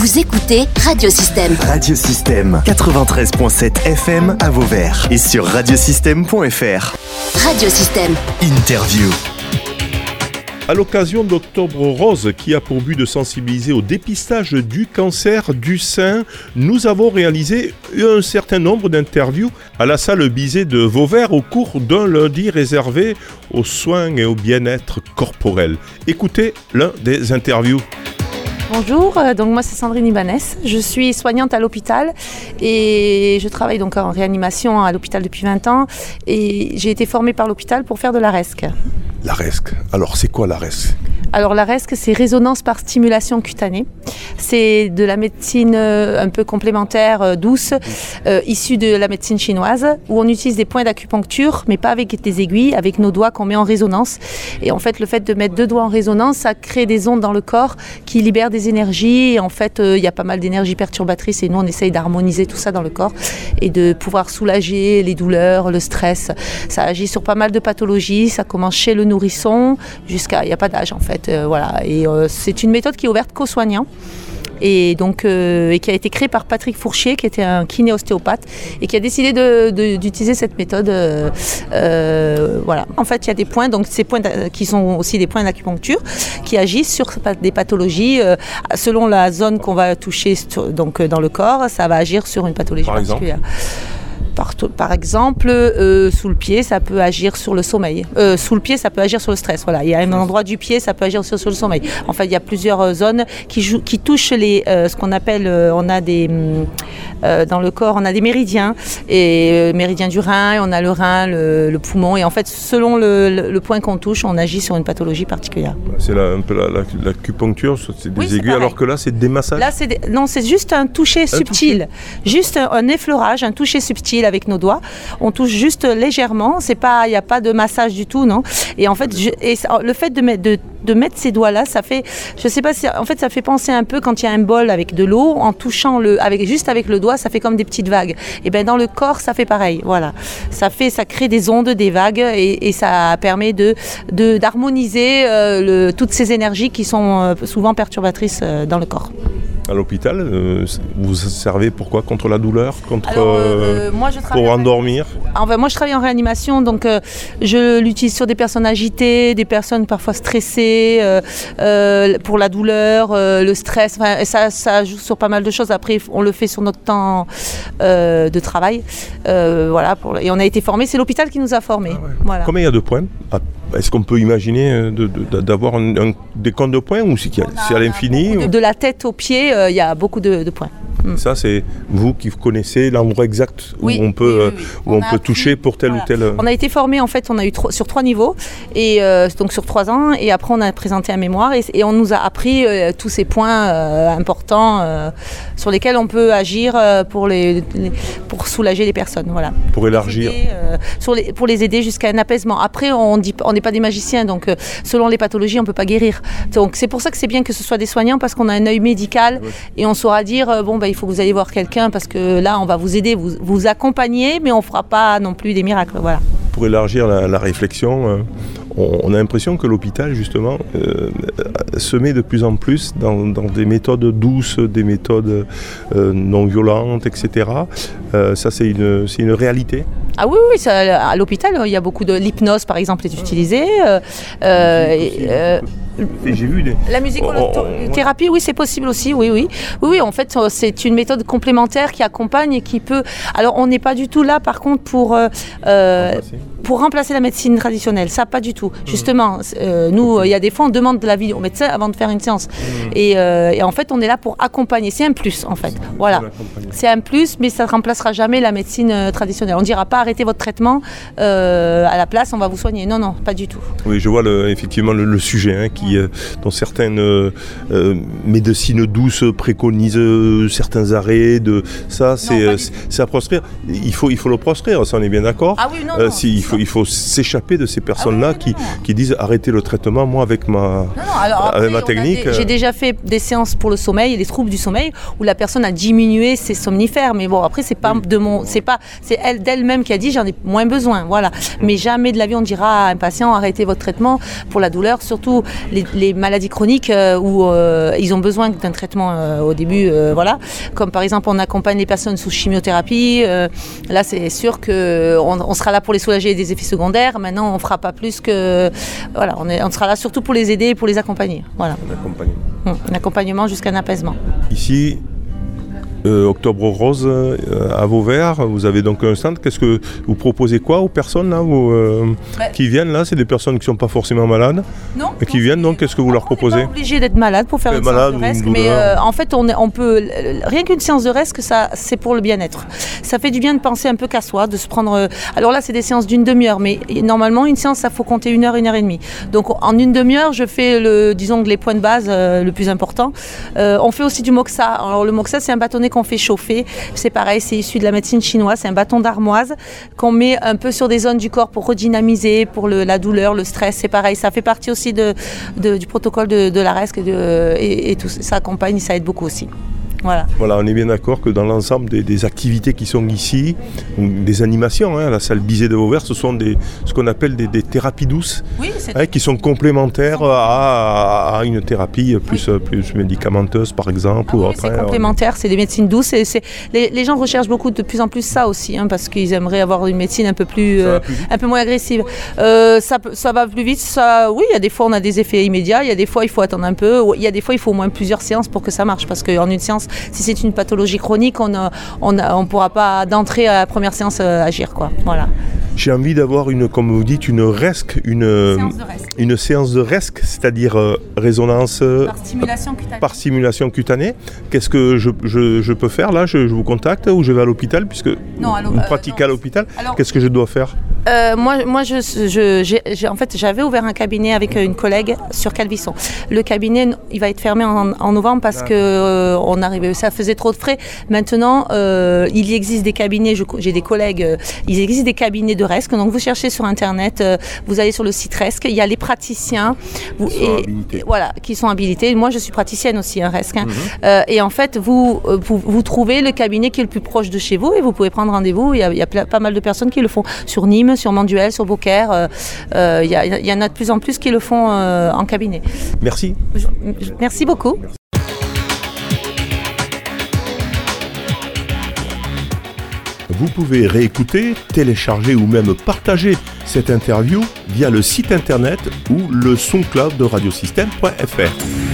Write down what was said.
Vous écoutez Radiosystème. Radiosystème 93.7 FM à Vauvert et sur radiosystème.fr. Radiosystème. Interview. À l'occasion d'Octobre Rose, qui a pour but de sensibiliser au dépistage du cancer du sein, nous avons réalisé un certain nombre d'interviews à la salle Bizet de Vauvert au cours d'un lundi réservé aux soins et au bien-être corporel. Écoutez l'un des interviews. Bonjour, euh, donc moi c'est Sandrine Ibanez, je suis soignante à l'hôpital et je travaille donc en réanimation à l'hôpital depuis 20 ans et j'ai été formée par l'hôpital pour faire de la RESC. La RESC. Alors c'est quoi la RESC Alors la RESC c'est résonance par stimulation cutanée. C'est de la médecine euh, un peu complémentaire, euh, douce, euh, issue de la médecine chinoise où on utilise des points d'acupuncture mais pas avec des aiguilles, avec nos doigts qu'on met en résonance. Et en fait le fait de mettre deux doigts en résonance ça crée des ondes dans le corps qui libèrent des énergies. En fait, il y a pas mal d'énergies perturbatrices et nous, on essaye d'harmoniser tout ça dans le corps et de pouvoir soulager les douleurs, le stress. Ça agit sur pas mal de pathologies. Ça commence chez le nourrisson jusqu'à. Il n'y a pas d'âge, en fait. Euh, voilà. Et euh, c'est une méthode qui est ouverte qu'aux soignants et donc euh, et qui a été créé par Patrick Fourchier, qui était un kiné ostéopathe et qui a décidé d'utiliser cette méthode. euh, euh, voilà. En fait, il y a des points, donc ces points qui sont aussi des points d'acupuncture, qui agissent sur des pathologies selon la zone qu'on va toucher donc dans le corps. Ça va agir sur une pathologie Par exemple particulière. Par, exemple, euh, sous le pied, ça peut agir sur le sommeil. Euh, sous le pied, ça peut agir sur le stress. Voilà, il y a un endroit du pied, ça peut agir sur le sommeil. En fait, il y a plusieurs euh, zones qui, qui touchent les, ce qu'on appelle, on a des, hum, euh, dans le corps, on a des méridiens et euh, méridien du rein, et on a le rein, le, le poumon, et en fait, selon le, le- le point qu'on touche, on agit sur une pathologie particulière. C'est la- un peu la- la- l'acupuncture, c'est des Oui, c'est aiguilles, alors que là c'est des massages. Là, c'est des- non, c'est juste un toucher subtil, juste un, un effleurage, un toucher subtil avec nos doigts. On touche juste légèrement. C'est il n'y a pas de massage du tout, non. Et en fait, je- et ça- le fait de mettre de, de mettre ces doigts là, ça fait, je sais pas, en fait, ça fait penser un peu quand il y a un bol avec de l'eau, en touchant le, avec juste avec le doigt, ça fait comme des petites vagues. Et ben dans le corps, ça fait pareil. Voilà, ça fait, ça crée des ondes, des vagues, et, et ça permet de d'harmoniser euh, le- toutes ces énergies qui sont euh, souvent perturbatrices euh, dans le corps. À l'hôpital, euh, vous servez pourquoi? Contre la douleur? Contre Alors, euh, euh, moi, je pour en- endormir? Enfin, moi, je travaille en réanimation, donc euh, je l'utilise sur des personnes agitées, des personnes parfois stressées, euh, euh, pour la douleur, le stress. Enfin, et ça, ça joue sur pas mal de choses. Après, on le fait sur notre temps de travail. Voilà, pour- et on a été formés. C'est l'hôpital qui nous a formés. Voilà. Combien il y a de points? Ah, Est-ce qu'on peut imaginer euh, de- de- d'avoir des comptes de points ou c'est à l'infini De, ou- de la tête aux pieds, il y a beaucoup de, de points. Ça, c'est vous qui connaissez l'endroit exact où Oui, on peut, oui, oui, euh, où On peut appris- toucher pour tel voilà. ou tel. euh, On a été formé en fait, on a eu tro- sur trois niveaux et euh, donc sur trois ans et après on a présenté un mémoire et, et on nous a appris euh, tous ces points euh, importants sur lesquels on peut agir pour les, les- pour soulager les personnes. Voilà. pour élargir. aider, sur les- pour les aider jusqu'à un apaisement. Après, on dit, on n'est pas des magiciens, donc selon les pathologies, on peut pas guérir. Donc c'est pour ça que c'est bien que ce soit des soignants parce qu'on a un œil médical et on saura dire bon bah il faut que vous allez voir quelqu'un parce que là on va vous aider, vous vous accompagner, mais on fera pas non plus des miracles. Voilà. Pour élargir la, la réflexion, euh, on, on a l'impression que l'hôpital, justement, euh, se met de plus en plus dans, dans des méthodes douces, des méthodes euh, non violentes, etc. Ça, c'est une, c'est une réalité. Ah oui, oui, ça, à l'hôpital, il y a beaucoup de l'hypnose, par exemple, est utilisée. euh, euh, euh, Et j'ai vu des. la Oh, oh, musicothérapie, oui, c'est possible aussi, oui, oui. Oui, oui, en fait, euh, c'est une méthode complémentaire qui accompagne et qui peut... Alors, on n'est pas du tout là, par contre, pour... euh, euh, pour remplacer la médecine traditionnelle, ça pas du tout. Justement, euh, nous, il y a des fois, on demande de l'avis au médecin avant de faire une séance. Et, euh, et en fait, on est là pour accompagner. C'est un plus, en fait. Voilà. C'est un plus, mais ça ne remplacera jamais la médecine euh, traditionnelle. On ne dira pas arrêtez votre traitement euh, à la place, on va vous soigner. Non, non, pas du tout. Oui, je vois le- effectivement le, le sujet hein, qui, dont certaines médecines douces préconisent certains arrêts. De ça, c'est à proscrire. Il faut, il faut le proscrire, ça on est bien d'accord. Ah oui, non, non. si, il faut, il faut s'échapper de ces personnes-là Ah oui, qui, qui disent arrêtez le traitement, moi avec ma... Non, non, alors Avec après, ma technique, euh, J'ai déjà fait des séances pour le sommeil et les troubles du sommeil où la personne a diminué ses somnifères. Mais bon, après, c'est pas de mon, c'est pas, c'est elle d'elle-même qui a dit j'en ai moins besoin. Voilà. Mais jamais de la vie on dira à un patient arrêtez votre traitement pour la douleur, surtout les, les maladies chroniques euh, où euh, ils ont besoin d'un traitement euh, au début. euh, voilà. Comme par exemple, on accompagne les personnes sous chimiothérapie. là, c'est sûr que on, on sera là pour les soulager des effets secondaires. Maintenant, on fera pas plus que, voilà, on, est, on sera là surtout pour les aider et pour les accompagner. Voilà. accompagnement. Hum, Un accompagnement jusqu'à un apaisement. Ici, euh, Octobre Rose euh, à Vauvert, vous avez donc un stand. Qu'est-ce que vous proposez quoi aux personnes là, euh, Bah, qui viennent là? C'est des personnes qui ne sont pas forcément malades Non. et qui viennent donc. Qu'est-ce que vous leur proposez On n'est pas obligé d'être malade pour faire une malade séance de reste, une mais en fait, on, est- on peut rien qu'une séance de reste, que ça, c'est pour le bien-être. Ça fait du bien de penser un peu qu'à soi, de se prendre. alors là, c'est des séances d'une demi-heure, mais normalement, une séance, ça faut compter une heure, une heure et demie. Donc en une demi-heure, je fais le, disons les points de base, le plus important. On fait aussi du moxa. Alors le moxa, c'est un bâtonnet qu'on fait chauffer. C'est pareil, c'est issu de la médecine chinoise. C'est un bâton d'armoise qu'on met un peu sur des zones du corps pour redynamiser, pour la douleur, le stress. C'est pareil, ça fait partie aussi de, du protocole de, la de- et- et tout. Ça accompagne, ça aide beaucoup aussi. Voilà. Voilà, on est bien d'accord que dans l'ensemble des, des activités qui sont ici, des animations, hein, la salle Bizet de Vauvert, ce sont des, ce qu'on appelle des, des thérapies douces, Oui, hein, qui sont complémentaires à, à une thérapie plus, plus médicamenteuse, par exemple. Ah ou oui, c'est hein. complémentaire, c'est des médecines douces. Et c'est, les, les gens recherchent beaucoup de plus en plus ça aussi, hein, parce qu'ils aimeraient avoir une médecine un peu plus, euh, plus un peu moins agressive. Euh, ça, peut- ça va plus vite. Ça, oui, il y a des fois on a des effets immédiats, il y a des fois il faut attendre un peu, il y a des fois il faut au moins plusieurs séances pour que ça marche, parce qu'en une séance, si c'est une pathologie chronique, on ne on, a- on pourra pas d'entrée à la première séance euh, agir, quoi. Voilà. J'ai envie d'avoir une, comme vous dites, une resque, une, euh, Séance de reste. une séance de resque, c'est-à-dire euh, résonance euh, Par stimulation cutanée. par simulation cutanée. Qu'est-ce que je, je- je peux faire là? Je, je vous contacte ou je vais à l'hôpital puisque Non, vous euh, pratiquez non. à l'hôpital. Qu'est-ce que je dois faire? Euh, moi, moi je, je- en fait, j'avais ouvert un cabinet avec euh, une collègue sur Calvisson. Le cabinet, il va être fermé en, en novembre parce que euh, on arrivait, ça faisait trop de frais. Maintenant, euh, il y existe des cabinets. J'ai des collègues. il existe des cabinets de RESC. Donc, vous cherchez sur internet, vous allez sur le site RESC. Il y a les praticiens. Vous, Qui sont habilités. Voilà, qui sont habilités. Moi, je suis praticienne aussi, un RESC. hein. Mhm. Et en fait, vous, vous, vous trouvez le cabinet qui est le plus proche de chez vous et vous pouvez prendre rendez-vous. Il y a, il y a pla- pas mal de personnes qui le font sur Nîmes, sur Manduel, sur Beaucaire. Euh, euh, il, y en a de plus en plus qui le font euh, en cabinet. Merci. Je- je- merci beaucoup. Vous pouvez réécouter, télécharger ou même partager cette interview via le site internet ou le SoundCloud de radiosystème.fr.